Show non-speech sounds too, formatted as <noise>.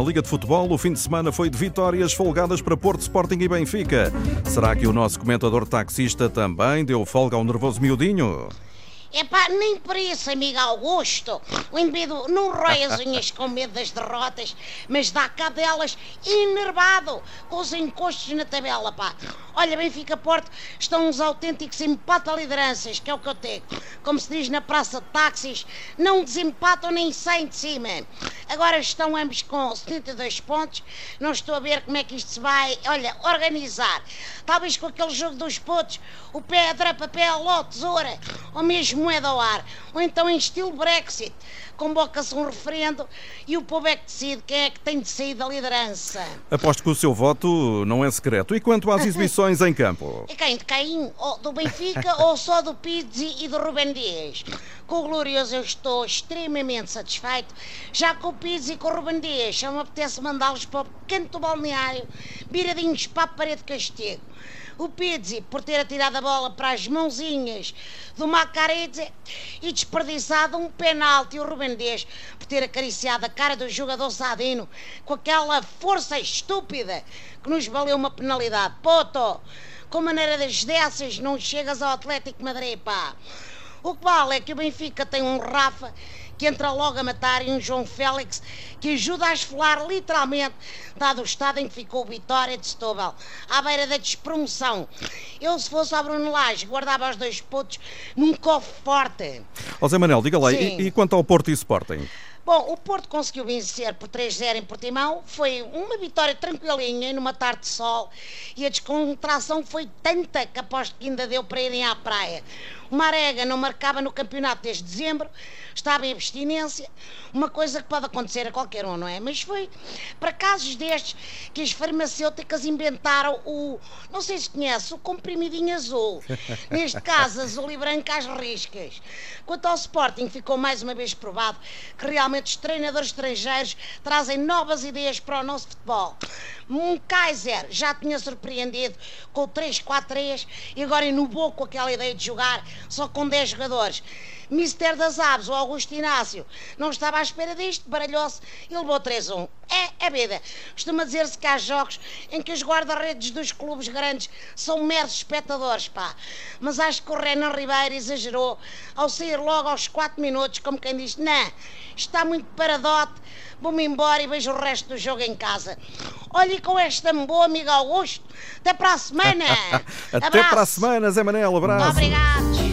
Na Liga de Futebol, o fim de semana foi de vitórias folgadas para Porto, Sporting e Benfica. Será que o nosso comentador taxista também deu folga ao nervoso miudinho? Epá, nem por isso, amigo Augusto. O indivíduo não rói as unhas com medo das derrotas, mas dá cá delas enervado, com os encostos na tabela, pá. Olha, Benfica Porto estão uns autênticos empata-lideranças, que é o que eu tenho. Como se diz na praça de táxis, não desempatam nem saem de cima. Agora estão ambos com 72 pontos. Não estou a ver como é que isto se vai, olha, organizar. Talvez com aquele jogo dos pontos, o pedra, papel ou tesoura, ou mesmo moeda ao ar, ou então em estilo Brexit, convoca-se um referendo e o povo é que decide quem é que tem de sair da liderança. Aposto que o seu voto não é secreto. E quanto às <laughs> exibições em campo? E quem? De quem? Ou do Benfica ou só do Pizzi e do Rubem Dias? Com o Glorioso eu estou extremamente satisfeito. Já com o Pizzi e com o Rubem Dias, só me apetece mandá-los para o canto do balneário, viradinhos para a parede de castigo. O Pizzi por ter atirado a bola para as mãozinhas do Macaredze e desperdiçado um penalti. O Rubem Por ter acariciado a cara do jogador Sadino com aquela força estúpida que nos valeu uma penalidade. Poto, com maneira das dessas não chegas ao Atlético Madrid, pá. O que vale é que o Benfica tem um Rafa que entra logo a matar e um João Félix que ajuda a esfolar literalmente, dado o estado em que ficou o Vitória de Setúbal, à beira da despromoção. Eu, se fosse a Bruno Lage, guardava os dois pontos num cofre forte. Ó Zé Manel, diga lá, e, e quanto ao Porto e Sporting? Bom, o Porto conseguiu vencer por 3-0 em Portimão. Foi uma vitória tranquilinha, numa tarde de sol. E a descontração foi tanta que aposto que ainda deu para irem à praia. Marega não marcava no campeonato desde dezembro, estava em abstinência. Uma coisa que pode acontecer a qualquer um, não é? Mas foi para casos destes que as farmacêuticas inventaram o, não sei se conhece, o comprimidinho azul. <laughs> Neste caso, azul e branco às riscas. Quanto ao Sporting, ficou mais uma vez provado que realmente os treinadores estrangeiros trazem novas ideias para o nosso futebol. Um Kaiser já tinha surpreendido com o 3-4-3 e agora inovou com aquela ideia de jogar só com 10 jogadores. Mister das Aves, o Augusto Inácio, não estava à espera disto, baralhou-se e levou 3-1. É, é vida. Costuma dizer-se que há jogos em que os guarda-redes dos clubes grandes são meros espectadores, pá. Mas acho que o Renan Ribeiro exagerou ao sair logo aos 4 minutos, como quem diz, não, está muito paradote, vou-me embora e vejo o resto do jogo em casa. Olhe com esta boa amiga Augusto. Até para a semana. <laughs> Até Abraço. para a semana, Zé Manel, abraço. Obrigado.